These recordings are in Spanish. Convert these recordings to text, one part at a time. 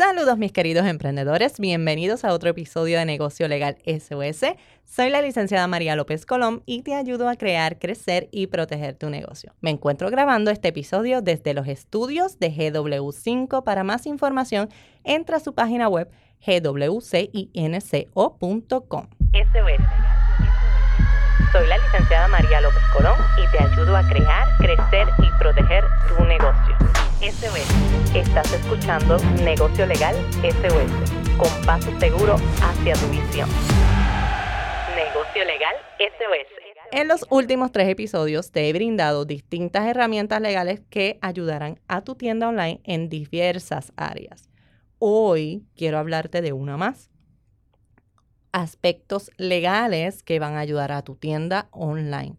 Saludos mis queridos emprendedores, bienvenidos a otro episodio de Negocio Legal SOS. Soy la licenciada María López Colón y te ayudo a crear, crecer y proteger tu negocio. Me encuentro grabando este episodio desde los estudios de GW5. Para más información, entra a su página web gwcinco.com. Soy la licenciada María López Colón y te ayudo a crear, crecer y proteger tu negocio. SOS. Estás escuchando Negocio Legal SOS, con paso seguro hacia tu visión. Negocio Legal SOS. En los últimos tres episodios te he brindado distintas herramientas legales que ayudarán a tu tienda online en diversas áreas. Hoy quiero hablarte de una más. Aspectos legales que van a ayudar a tu tienda online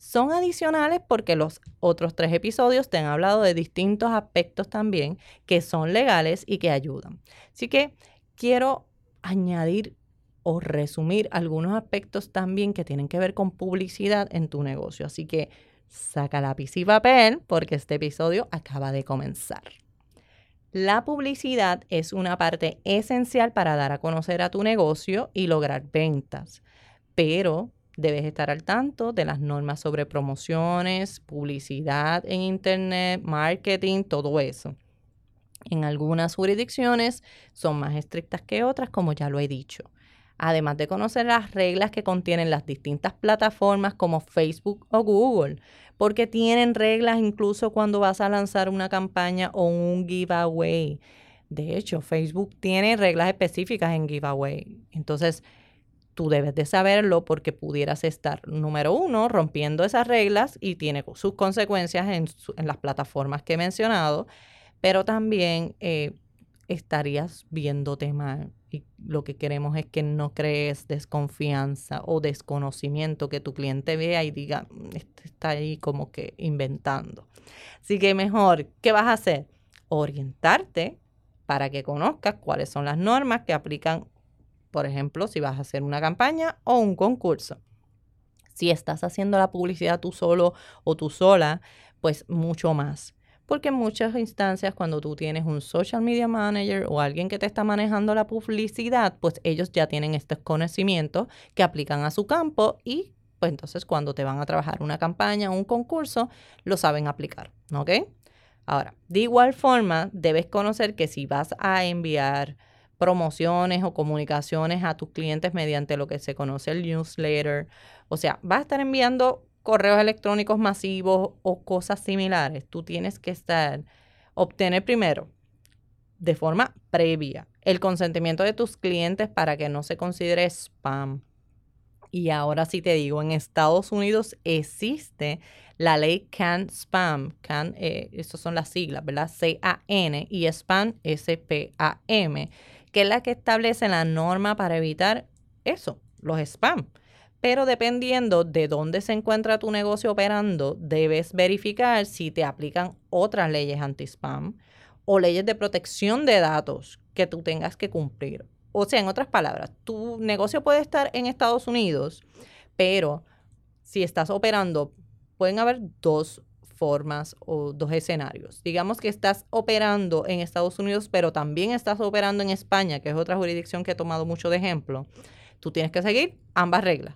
son adicionales porque los otros tres episodios te han hablado de distintos aspectos también que son legales y que ayudan. Así que quiero añadir o resumir algunos aspectos también que tienen que ver con publicidad en tu negocio. Así que saca lápiz y papel porque este episodio acaba de comenzar. La publicidad es una parte esencial para dar a conocer a tu negocio y lograr ventas, pero Debes estar al tanto de las normas sobre promociones, publicidad en Internet, marketing, todo eso. En algunas jurisdicciones son más estrictas que otras, como ya lo he dicho. Además de conocer las reglas que contienen las distintas plataformas como Facebook o Google, porque tienen reglas incluso cuando vas a lanzar una campaña o un giveaway. De hecho, Facebook tiene reglas específicas en giveaway. Entonces, tú debes de saberlo porque pudieras estar, número uno, rompiendo esas reglas y tiene sus consecuencias en, las plataformas que he mencionado, pero también eh, estarías viéndote mal. Y lo que queremos es que no crees desconfianza o desconocimiento, que tu cliente vea y diga, mm, este está ahí como que inventando. Así que mejor, ¿qué vas a hacer? Orientarte para que conozcas cuáles son las normas que aplican por ejemplo, si vas a hacer una campaña o un concurso. Si estás haciendo la publicidad tú solo o tú sola, pues mucho más. Porque en muchas instancias cuando tú tienes un social media manager o alguien que te está manejando la publicidad, pues ellos ya tienen estos conocimientos que aplican a su campo y pues entonces cuando te van a trabajar una campaña o un concurso, lo saben aplicar, ¿ok? Ahora, de igual forma, debes conocer que si vas a enviar promociones o comunicaciones a tus clientes mediante lo que se conoce el newsletter. O sea, vas a estar enviando correos electrónicos masivos o cosas similares. Tú tienes que estar, obtener primero, de forma previa, el consentimiento de tus clientes para que no se considere spam. Y ahora sí te digo, en Estados Unidos existe la ley CAN Spam. CAN, eh, estas son las siglas, ¿verdad? C-A-N y Spam, S-P-A-M que es la que establece la norma para evitar eso, los spam. Pero dependiendo de dónde se encuentra tu negocio operando, debes verificar si te aplican otras leyes anti-spam o leyes de protección de datos que tú tengas que cumplir. O sea, en otras palabras, tu negocio puede estar en Estados Unidos, pero si estás operando, pueden haber dos formas o dos escenarios. Digamos que estás operando en Estados Unidos, pero también estás operando en España, que es otra jurisdicción que he tomado mucho de ejemplo. Tú tienes que seguir ambas reglas.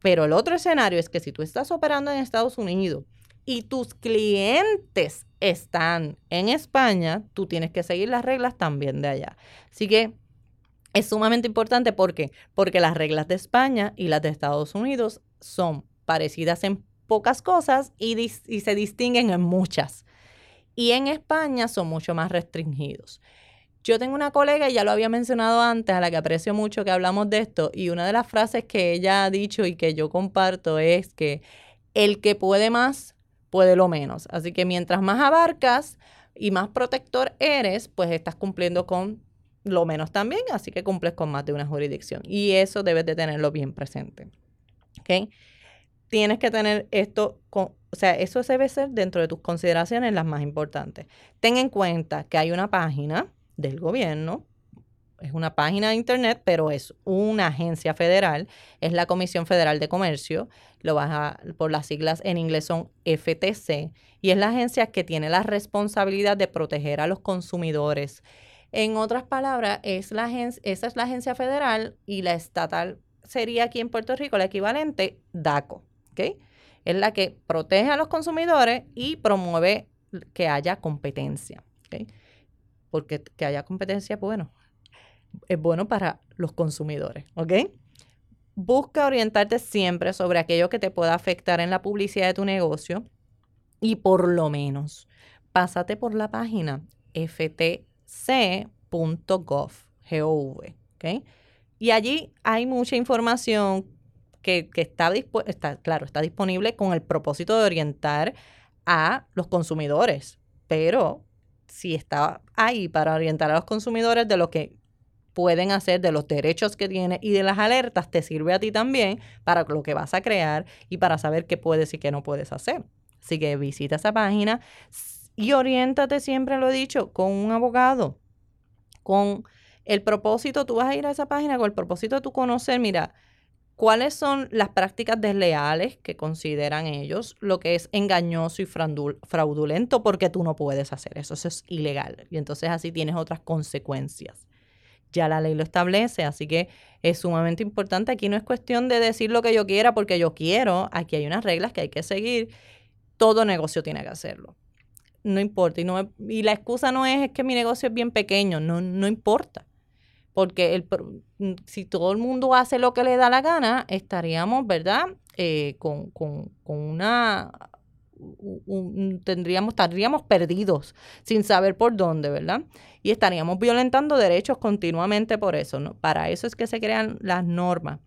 Pero el otro escenario es que si tú estás operando en Estados Unidos y tus clientes están en España, tú tienes que seguir las reglas también de allá. Así que es sumamente importante porque porque las reglas de España y las de Estados Unidos son parecidas en pocas cosas y, se distinguen en muchas. Y en España son mucho más restringidos. Yo tengo una colega, y ya lo había mencionado antes, a la que aprecio mucho que hablamos de esto, y una de las frases que ella ha dicho y que yo comparto es que el que puede más, puede lo menos. Así que mientras más abarcas y más protector eres, pues estás cumpliendo con lo menos también, así que cumples con más de una jurisdicción. Y eso debes de tenerlo bien presente. ¿Ok? Tienes que tener esto, o sea, eso debe ser dentro de tus consideraciones las más importantes. Ten en cuenta que hay una página del gobierno, es una página de internet, pero es una agencia federal, es la Comisión Federal de Comercio, lo vas a, por las siglas en inglés son FTC, y es la agencia que tiene la responsabilidad de proteger a los consumidores En otras palabras, es la esa es la agencia federal y la estatal sería aquí en Puerto Rico la equivalente DACO. Es la que protege a los consumidores y promueve que haya competencia. Porque que haya competencia, bueno, es bueno para los consumidores. Busca orientarte siempre sobre aquello que te pueda afectar en la publicidad de tu negocio y por lo menos pásate por la página ftc.gov. Y allí hay mucha información que, está, está, claro, está disponible con el propósito de orientar a los consumidores, pero si está ahí para orientar a los consumidores de lo que pueden hacer, de los derechos que tiene y de las alertas, te sirve a ti también para lo que vas a crear y para saber qué puedes y qué no puedes hacer. Así que visita esa página y oriéntate, siempre lo he dicho, con un abogado, con el propósito, tú vas a ir a esa página con el propósito de tú conocer, mira, cuáles son las prácticas desleales que consideran ellos, lo que es engañoso y fraudulento, porque tú no puedes hacer eso, eso es ilegal. Y entonces así tienes otras consecuencias. Ya la ley lo establece, así que es sumamente importante. Aquí no es cuestión de decir lo que yo quiera porque yo quiero, aquí hay unas reglas que hay que seguir. Todo negocio tiene que hacerlo. No importa. Y, la excusa no es, es que mi negocio es bien pequeño, no, no importa porque el, mm, si todo el mundo hace lo que le da la gana, estaríamos, ¿verdad? Eh, con, una tendríamos, estaríamos perdidos sin saber por dónde, ¿verdad? Y estaríamos violentando derechos continuamente por eso. Para eso es que se crean las normas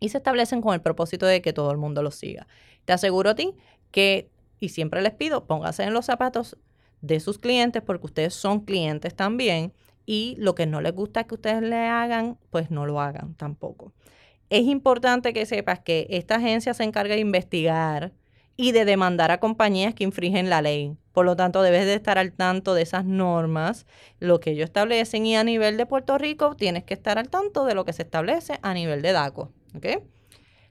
y se establecen con el propósito de que todo el mundo lo siga. Te aseguro a ti que, y siempre les pido, póngase en los zapatos de sus clientes porque ustedes son clientes también y lo que no les gusta que ustedes le hagan, pues no lo hagan tampoco. Es importante que sepas que esta agencia se encarga de investigar y de demandar a compañías que infringen la ley. Por lo tanto, debes de estar al tanto de esas normas, lo que ellos establecen y a nivel de Puerto Rico tienes que estar al tanto de lo que se establece a nivel de DACO.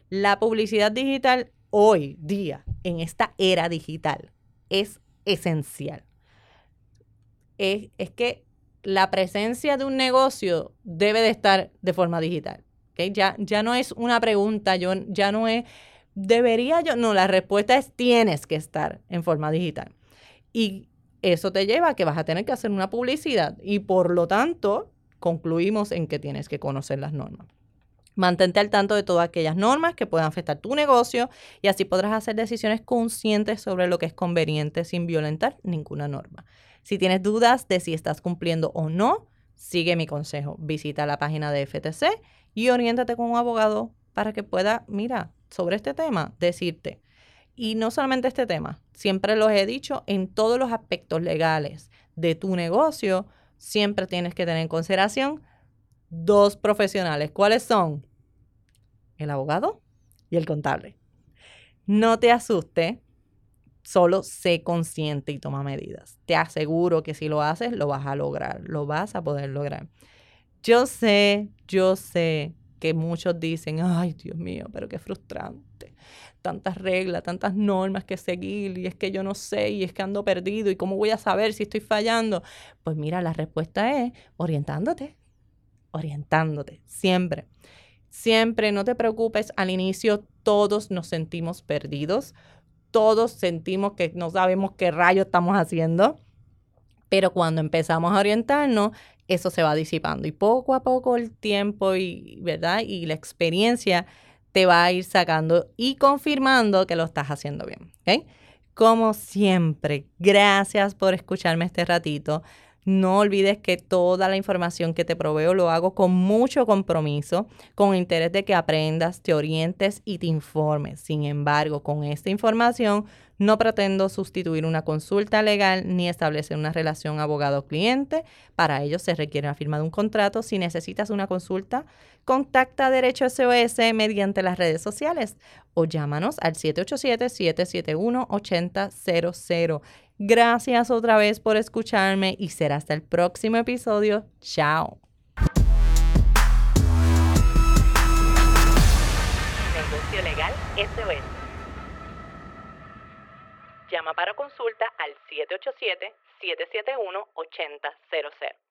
La publicidad digital hoy día, en esta era digital, es esencial. Es, es que la presencia de un negocio debe de estar de forma digital. ¿okay? Ya, ya no es una pregunta, yo, ya no es, ¿debería yo? No, la respuesta es tienes que estar en forma digital. Y eso te lleva a que vas a tener que hacer una publicidad y por lo tanto concluimos en que tienes que conocer las normas. Mantente al tanto de todas aquellas normas que puedan afectar tu negocio y así podrás hacer decisiones conscientes sobre lo que es conveniente sin violentar ninguna norma. Si tienes dudas de si estás cumpliendo o no, sigue mi consejo. Visita la página de FTC y oriéntate con un abogado para que pueda, mira, sobre este tema, decirte. Y no solamente este tema, siempre los he dicho, en todos los aspectos legales de tu negocio, siempre tienes que tener en consideración dos profesionales. ¿Cuáles son? El abogado y el contable. No te asuste Solo sé consciente y toma medidas. Te aseguro que si lo haces, lo vas a lograr, lo vas a poder lograr. Yo sé, yo sé que muchos dicen, ay Dios mío, pero qué frustrante. Tantas reglas, tantas normas que seguir y es que yo no sé y es que ando perdido y cómo voy a saber si estoy fallando. Pues mira, la respuesta es orientándote, orientándote, siempre. Siempre, no te preocupes, al inicio todos nos sentimos perdidos, todos sentimos que no sabemos qué rayo estamos haciendo, pero cuando empezamos a orientarnos, eso se va disipando y poco a poco el tiempo y, ¿verdad? y la experiencia te va a ir sacando y confirmando que lo estás haciendo bien. Como siempre, gracias por escucharme este ratito. No olvides que toda la información que te proveo lo hago con mucho compromiso, con interés de que aprendas, te orientes y te informes. Sin embargo, con esta información no pretendo sustituir una consulta legal ni establecer una relación abogado-cliente. Para ello se requiere la firma de un contrato. Si necesitas una consulta, contacta Derecho SOS mediante las redes sociales o llámanos al 787-771-8000. Gracias otra vez por escucharme y será hasta el próximo episodio. Chao. Negocio Legal SOS. Llama para consulta al 787-771-8000.